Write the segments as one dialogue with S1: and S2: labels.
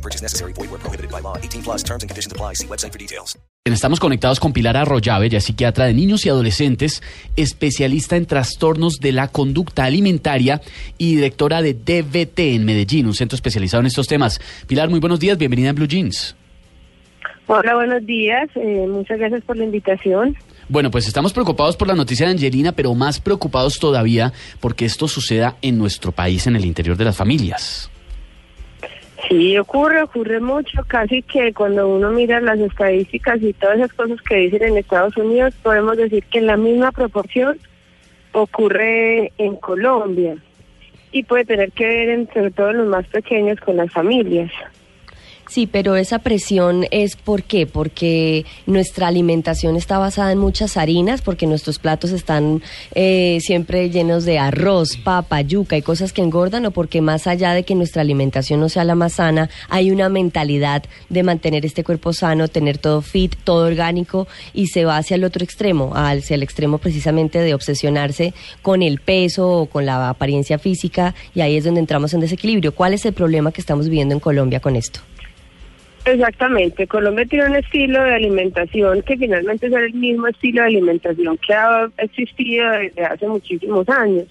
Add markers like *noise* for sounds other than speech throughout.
S1: No purchase necessary. Void where prohibited by law. 18 plus terms and conditions apply. See website for details.
S2: Estamos conectados con Pilar Arroyave, es psiquiatra de niños y adolescentes, especialista en trastornos de la conducta alimentaria y directora de DVT en Medellín, un centro especializado en estos temas. Pilar, muy buenos días, bienvenida a Blue Jeans.
S3: Hola, buenos días. Eh, muchas gracias por la invitación.
S2: Bueno, pues estamos preocupados por la noticia de Angelina, pero más preocupados todavía porque esto suceda en nuestro país, en el interior de las familias.
S3: Sí, ocurre, ocurre mucho. Casi que cuando uno mira las estadísticas y todas esas cosas que dicen en Estados Unidos, podemos decir que en la misma proporción ocurre en Colombia. Y puede tener que ver, en, sobre todo en los más pequeños, con las familias.
S4: Sí, pero esa presión es ¿por qué? Porque nuestra alimentación está basada en muchas harinas, porque nuestros platos están eh, siempre llenos de arroz, papa, yuca y cosas que engordan, o porque más allá de que nuestra alimentación no sea la más sana, hay una mentalidad de mantener este cuerpo sano, tener todo fit, todo orgánico y se va hacia el otro extremo, hacia el extremo precisamente de obsesionarse con el peso o con la apariencia física y ahí es donde entramos en desequilibrio. ¿Cuál es el problema que estamos viviendo en Colombia con esto?
S3: Exactamente, Colombia tiene un estilo de alimentación que finalmente es el mismo estilo de alimentación que ha existido desde hace muchísimos años.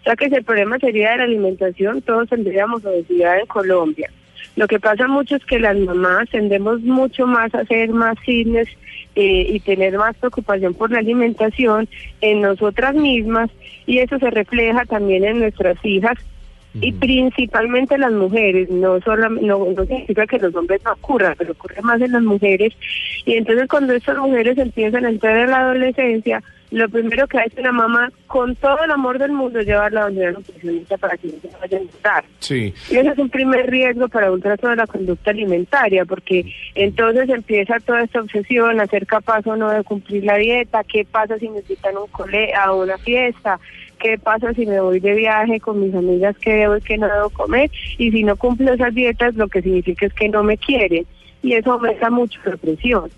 S3: O sea que si el problema sería de la alimentación, todos tendríamos obesidad en Colombia. Lo que pasa mucho es que las mamás tendemos mucho más a hacer más fitness eh, y tener más preocupación por la alimentación en nosotras mismas y eso se refleja también en nuestras hijas y principalmente las mujeres, no solo no, no significa que los hombres no ocurran, pero ocurre más en las mujeres. Y entonces cuando estas mujeres empiezan a entrar en la adolescencia, lo primero que hace una mamá con todo el amor del mundo es llevarla a una nutricionista para que no se vaya a gustar.
S5: Sí.
S3: Y ese es un primer riesgo para un trastorno de la conducta alimentaria, porque entonces empieza toda esta obsesión a ser capaz o no de cumplir la dieta, qué pasa si necesitan un cole a una fiesta, qué pasa si me voy de viaje con mis amigas, qué debo y qué no debo comer, y si no cumplo esas dietas, lo que significa es que no me quieren, y eso aumenta mucho la presión.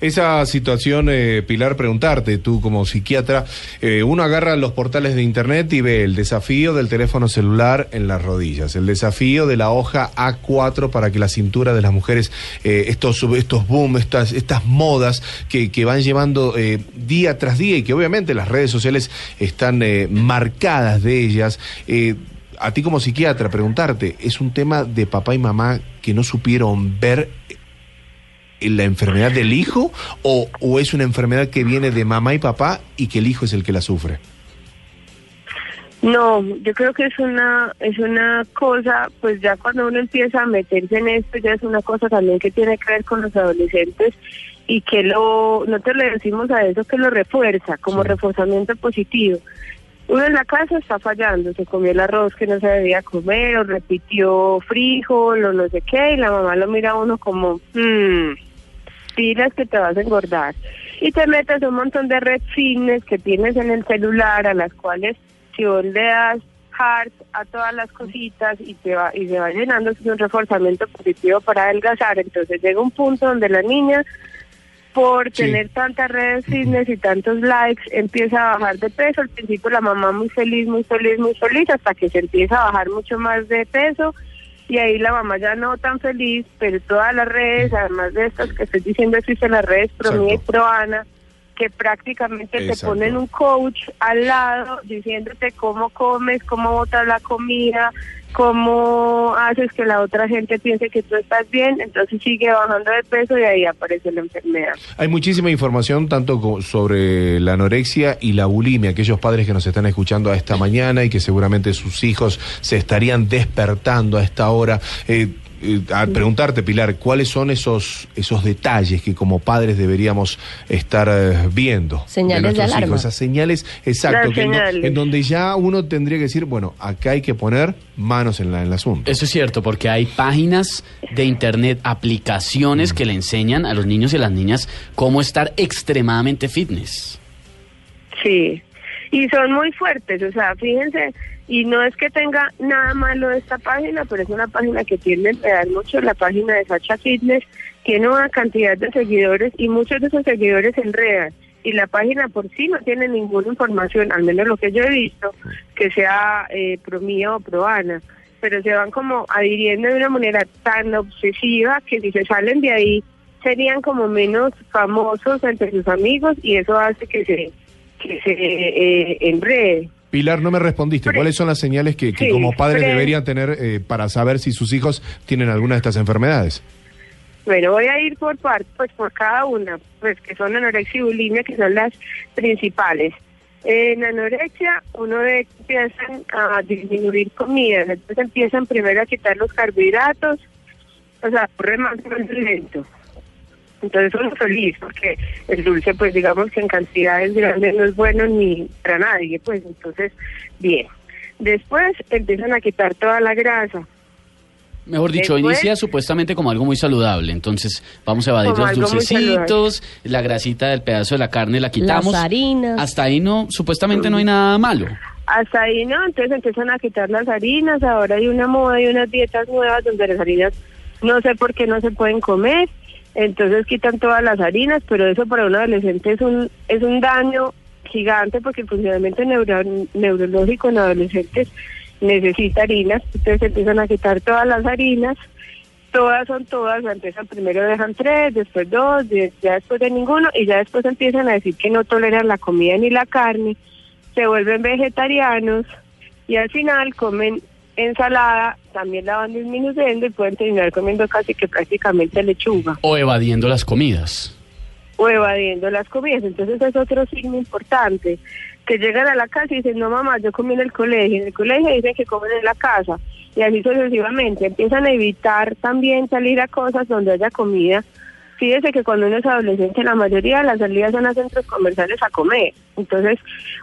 S5: Esa situación, eh, Pilar, preguntarte, tú como psiquiatra, eh, uno agarra los portales de internet y ve el desafío del teléfono celular en las rodillas, el desafío de la hoja A4 para que la cintura de las mujeres, eh, estos, estos boom, estas, estas modas que, que van llevando eh, día tras día y que obviamente las redes sociales están marcadas de ellas. A ti como psiquiatra, preguntarte, ¿es un tema de papá y mamá que no supieron ver la enfermedad del hijo o, o, es una enfermedad que viene de mamá y papá y que el hijo es el que la sufre?
S3: No, yo creo que es una es una cosa, pues ya cuando uno empieza a meterse en esto ya es una cosa también que tiene que ver con los adolescentes y que lo nosotros le decimos a eso que lo refuerza como sí. reforzamiento positivo. Uno en la casa está fallando, se comió el arroz que no se debía comer, o repitió frijol, o no sé qué, y la mamá lo mira a uno como, mmm, pilas que te vas a engordar. Y te metes un montón de red fitness que tienes en el celular, a las cuales si vos le das heart a todas las cositas y te va y se va llenando, es un reforzamiento positivo para adelgazar. Entonces llega un punto donde la niña por sí. tener tantas redes fitness y tantos likes, empieza a bajar de peso. Al principio la mamá muy feliz, muy feliz, muy feliz, hasta que se empieza a bajar mucho más de peso. Y ahí la mamá ya no tan feliz, pero todas las redes, además de estas que estoy diciendo, existen las redes ProMí y ProAna, que prácticamente Exacto. te ponen un coach al lado diciéndote cómo comes, cómo botas la comida, cómo haces que la otra gente piense que tú estás bien, entonces sigue bajando de peso y ahí aparece la enfermedad.
S5: Hay muchísima información tanto sobre la anorexia y la bulimia, aquellos padres que nos están escuchando a esta mañana y que seguramente sus hijos se estarían despertando a esta hora. Eh, eh, a preguntarte, Pilar, ¿cuáles son esos, esos detalles que como padres deberíamos estar eh, viendo?
S4: Señales de
S5: nuestros
S4: alarma.
S5: hijos? Esas señales, exacto, en, do-
S3: señales.
S5: en donde ya uno tendría que decir, bueno, acá hay que poner manos en, la, en el asunto.
S2: Eso es cierto, porque hay páginas de internet, aplicaciones que le enseñan a los niños y a las niñas cómo estar extremadamente fitness.
S3: Sí, y son muy fuertes, o sea, fíjense, y no es que tenga nada malo esta página, pero es una página que tiende a enredar mucho, la página de Sacha Fitness tiene una cantidad de seguidores y muchos de esos seguidores se enredan. Y la página por sí no tiene ninguna información, al menos lo que yo he visto, que sea eh, pro mía o pro Ana, pero se van como adhiriendo de una manera tan obsesiva que si se salen de ahí serían como menos famosos entre sus amigos y eso hace que se que se eh, enrede.
S5: Pilar, no me respondiste. ¿Cuáles son las señales que, que
S3: Sí,
S5: como padres
S3: pre-
S5: deberían tener eh, para saber si sus hijos tienen alguna de estas enfermedades?
S3: Bueno, voy a ir por partes, pues por cada una, pues que son anorexia y bulimia, que son las principales. En anorexia, uno que empiezan a disminuir comida, entonces empiezan primero a quitar los carbohidratos, o sea, corre más más lento. Entonces uno feliz, porque el dulce, pues digamos que en cantidades grandes no es bueno ni para nadie, pues entonces, bien. Después empiezan a quitar toda la grasa,
S2: Mejor dicho,
S3: Después-
S2: inicia supuestamente como algo muy saludable. Entonces vamos a evadir los dulcecitos, la grasita del pedazo de la carne la quitamos.
S4: Las harinas.
S2: Hasta ahí no, supuestamente no hay nada malo.
S3: Hasta ahí no, entonces empiezan a quitar las harinas, ahora hay una moda y unas dietas nuevas donde las harinas no sé por qué no se pueden comer, entonces quitan todas las harinas, pero eso para un adolescente es un, es un daño gigante porque el funcionamiento neuro- neurológico en adolescentes necesita harinas, entonces empiezan a quitar todas las harinas, todas son todas, empiezan primero dejan tres, después dos, ya después de ninguno, y ya después empiezan a decir que no toleran la comida ni la carne, se vuelven vegetarianos y al final comen ensalada, también la van disminuyendo y pueden terminar comiendo casi que prácticamente lechuga
S2: O evadiendo las comidas.
S3: o evadiendo las comidas. Entonces es otro signo importante, que llegan a la casa y dicen, no mamá, yo comí en el colegio, en el colegio dicen que comen en la casa, y así sucesivamente. Empiezan a evitar también salir a cosas donde haya comida. Fíjese que cuando uno es adolescente, la mayoría de las salidas son a centros comerciales a comer. Entonces,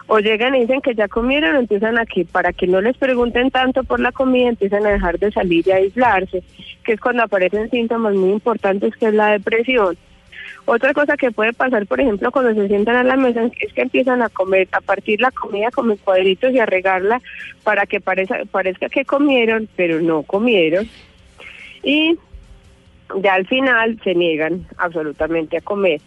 S3: o llegan y dicen que ya comieron, o empiezan a que, para que no les pregunten tanto por la comida, empiezan a dejar de salir y aislarse, que es cuando aparecen síntomas muy importantes, que es la depresión. Otra cosa que puede pasar, por ejemplo, cuando se sientan a la mesa es que empiezan a comer, a partir la comida como en cuadritos y a regarla para que parezca, parezca que comieron, pero no comieron. Y ya al final se niegan absolutamente a comer.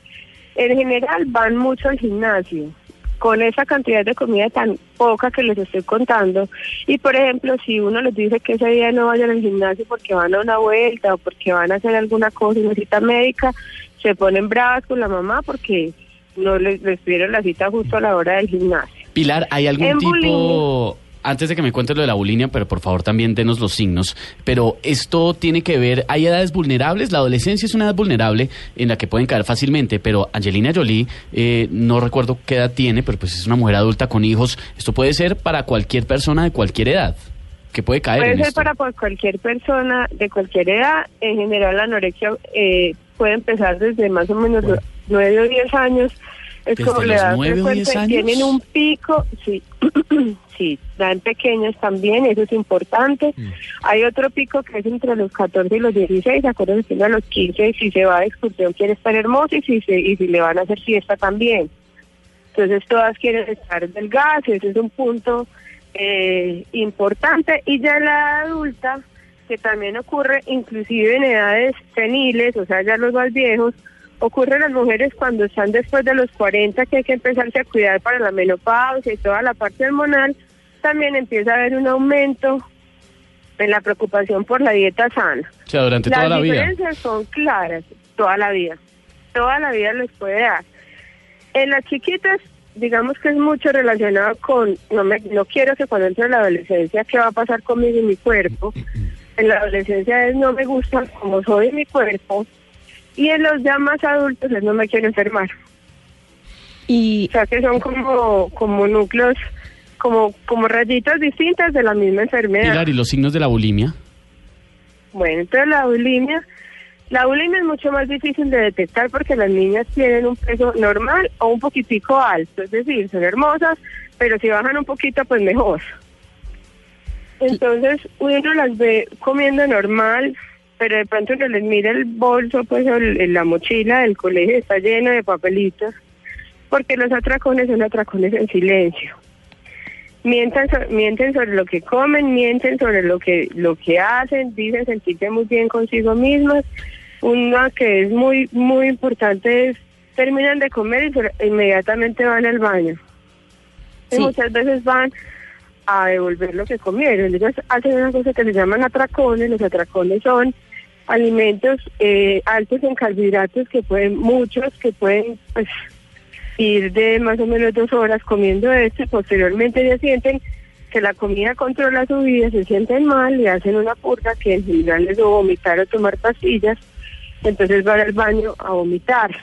S3: En general van mucho al gimnasio con esa cantidad de comida tan poca que les estoy contando. Y por ejemplo, si uno les dice que ese día no vayan al gimnasio porque van a una vuelta o porque van a hacer alguna cosa, una cita médica, se ponen bravas con la mamá porque no les, les pidieron la cita justo a la hora del gimnasio.
S2: Pilar, ¿hay algún
S3: En
S2: tipo... Antes de que me cuentes lo de la bulimia, pero por favor también denos los signos. Pero esto tiene que ver, ¿hay edades vulnerables? La adolescencia es una edad vulnerable en la que pueden caer fácilmente, pero Angelina Jolie, eh, no recuerdo qué edad tiene, pero pues es una mujer adulta con hijos. Esto puede ser para cualquier persona de cualquier edad que puede caer
S3: Puede
S2: en
S3: ser
S2: esto.
S3: para pues, cualquier persona de cualquier edad. En general, la anorexia eh, puede empezar desde más o menos
S2: Bueno.
S3: 9 o 10 años. Es
S2: ¿Desde
S3: como
S2: los
S3: edad
S2: 9 o
S3: frecuente.
S2: 10 años?
S3: Tienen un pico, sí, *clears throat* sí, dan pequeños también, eso es importante.
S2: Mm.
S3: Hay otro pico que es entre los 14 y los 16, acuérdense que a los 15 si se va de excursión quiere estar hermoso y si, se, y si le van a hacer fiesta también. Entonces todas quieren estar delgadas, y ese es un punto eh, importante. Y ya la adulta, que también ocurre inclusive en edades seniles, o sea, ya los más viejos, ocurre en las mujeres cuando están después de los 40, que hay que empezarse a cuidar para la menopausia y toda la parte hormonal, también empieza a haber un aumento en la preocupación por la dieta sana.
S2: O sea, durante
S3: Las
S2: toda la vida.
S3: diferencias son claras, toda la vida. Toda la vida les puede dar. En las chiquitas, digamos que es mucho relacionado con, no, me, no quiero que cuando entre la adolescencia, ¿qué va a pasar conmigo y mi cuerpo? *clears throat* En la adolescencia es no me gusta como soy mi cuerpo. Y en los ya más adultos es no me quiero enfermar.
S4: Y
S3: O sea que son como, como núcleos, como, como rayitas distintas de la misma enfermedad.
S2: Pilar, ¿y los signos de la bulimia?
S3: Bueno, entonces la bulimia, la bulimia es mucho más difícil de detectar porque las niñas tienen un peso normal o un poquitico alto, es decir, son hermosas, pero si bajan un poquito, pues mejor. Entonces uno las ve comiendo normal, pero de pronto uno les mira el bolso, pues el- el- la mochila del colegio está llena de papelitos, porque los atracones son atracones en silencio. Mienten, so- mienten sobre lo que comen, mienten sobre lo que lo que hacen, dicen sentirse muy bien consigo mismas. Una que es muy muy importante es terminan de comer y inmediatamente van al baño. Y muchas veces van a devolver lo que comieron. Ellos hacen una cosa que se llaman atracones. Los atracones son alimentos eh, altos en carbohidratos que pueden, muchos que pueden pues ir de más o menos dos horas comiendo esto y posteriormente ya sienten que la comida controla su vida, se sienten mal y hacen una purga que en general es o vomitar o tomar pastillas, entonces van al baño a vomitar.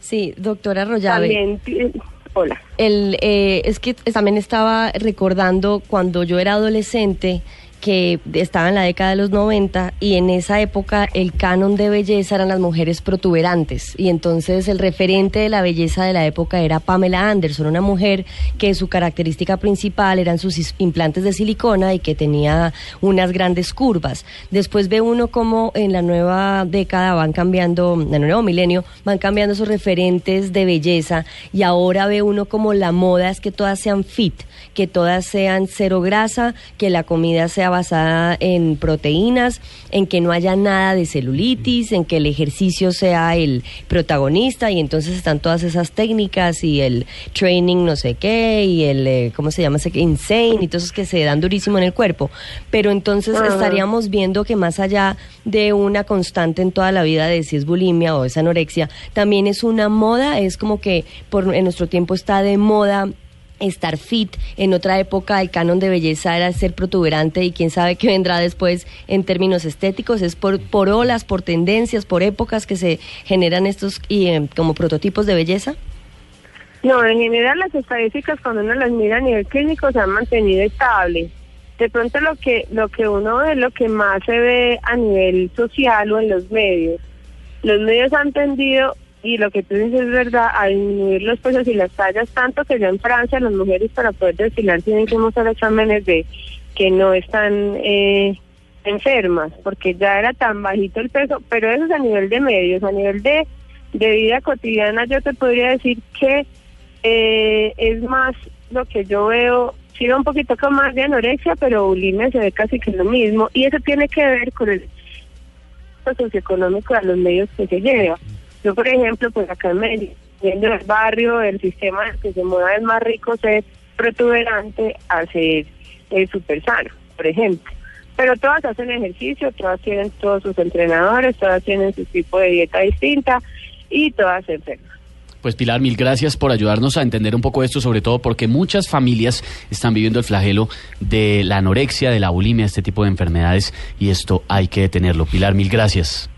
S4: Sí, doctora Arroyave.
S3: También, hola.
S4: El, eh, es que también estaba recordando cuando yo era adolescente que estaba en la década de los 90 y en esa época el canon de belleza eran las mujeres protuberantes y entonces el referente de la belleza de la época era Pamela Anderson, una mujer que su característica principal eran sus implantes de silicona y que tenía unas grandes curvas. Después ve uno como en la nueva década van cambiando, en el nuevo milenio, van cambiando esos referentes de belleza y ahora ve uno como la moda es que todas sean fit, que todas sean cero grasa, que la comida sea basada en proteínas, en que no haya nada de celulitis, en que el ejercicio sea el protagonista y entonces están todas esas técnicas y el training no sé qué y el, eh, ¿cómo se llama? Insane y todos esos que se dan durísimo en el cuerpo. Pero entonces estaríamos viendo que más allá de una constante en toda la vida de si es bulimia o es anorexia, también es una moda, es como que por, en nuestro tiempo está de moda estar fit. En otra época el canon de belleza era ser protuberante y quién sabe qué vendrá después en términos estéticos. Es por, por olas, por tendencias, por épocas que se generan estos y, eh, como prototipos de belleza.
S3: No, en general las estadísticas cuando uno las mira a nivel clínico se han mantenido estables. De pronto lo que lo que uno ve, lo que más se ve a nivel social o en los medios. Los medios han tendido, y lo que tú dices es verdad, a disminuir los pesos y las tallas, tanto que ya en Francia las mujeres para poder desfilar tienen que mostrar exámenes de que no están eh, enfermas, porque ya era tan bajito el peso, pero eso es a nivel de medios, a nivel de, de vida cotidiana yo te podría decir que eh, es más lo que yo veo, sí veo un poquito con más de anorexia, pero bulimia se ve casi que lo mismo, y eso tiene que ver con el socioeconómico de los medios que se lleva. Yo, por ejemplo, pues acá en Medellín, viendo el barrio, el sistema que se mueva es más rico ser protuberante a ser eh, súper sano, por ejemplo. Pero todas hacen ejercicio, todas tienen todos sus entrenadores, todas tienen su tipo de dieta distinta y todas se enferman.
S2: Pues Pilar, mil gracias por ayudarnos a entender un poco esto, sobre todo porque muchas familias están viviendo el flagelo de la anorexia, de la bulimia, este tipo de enfermedades, y esto hay que detenerlo. Pilar, mil gracias.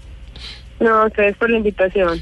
S3: No, ustedes por la invitación.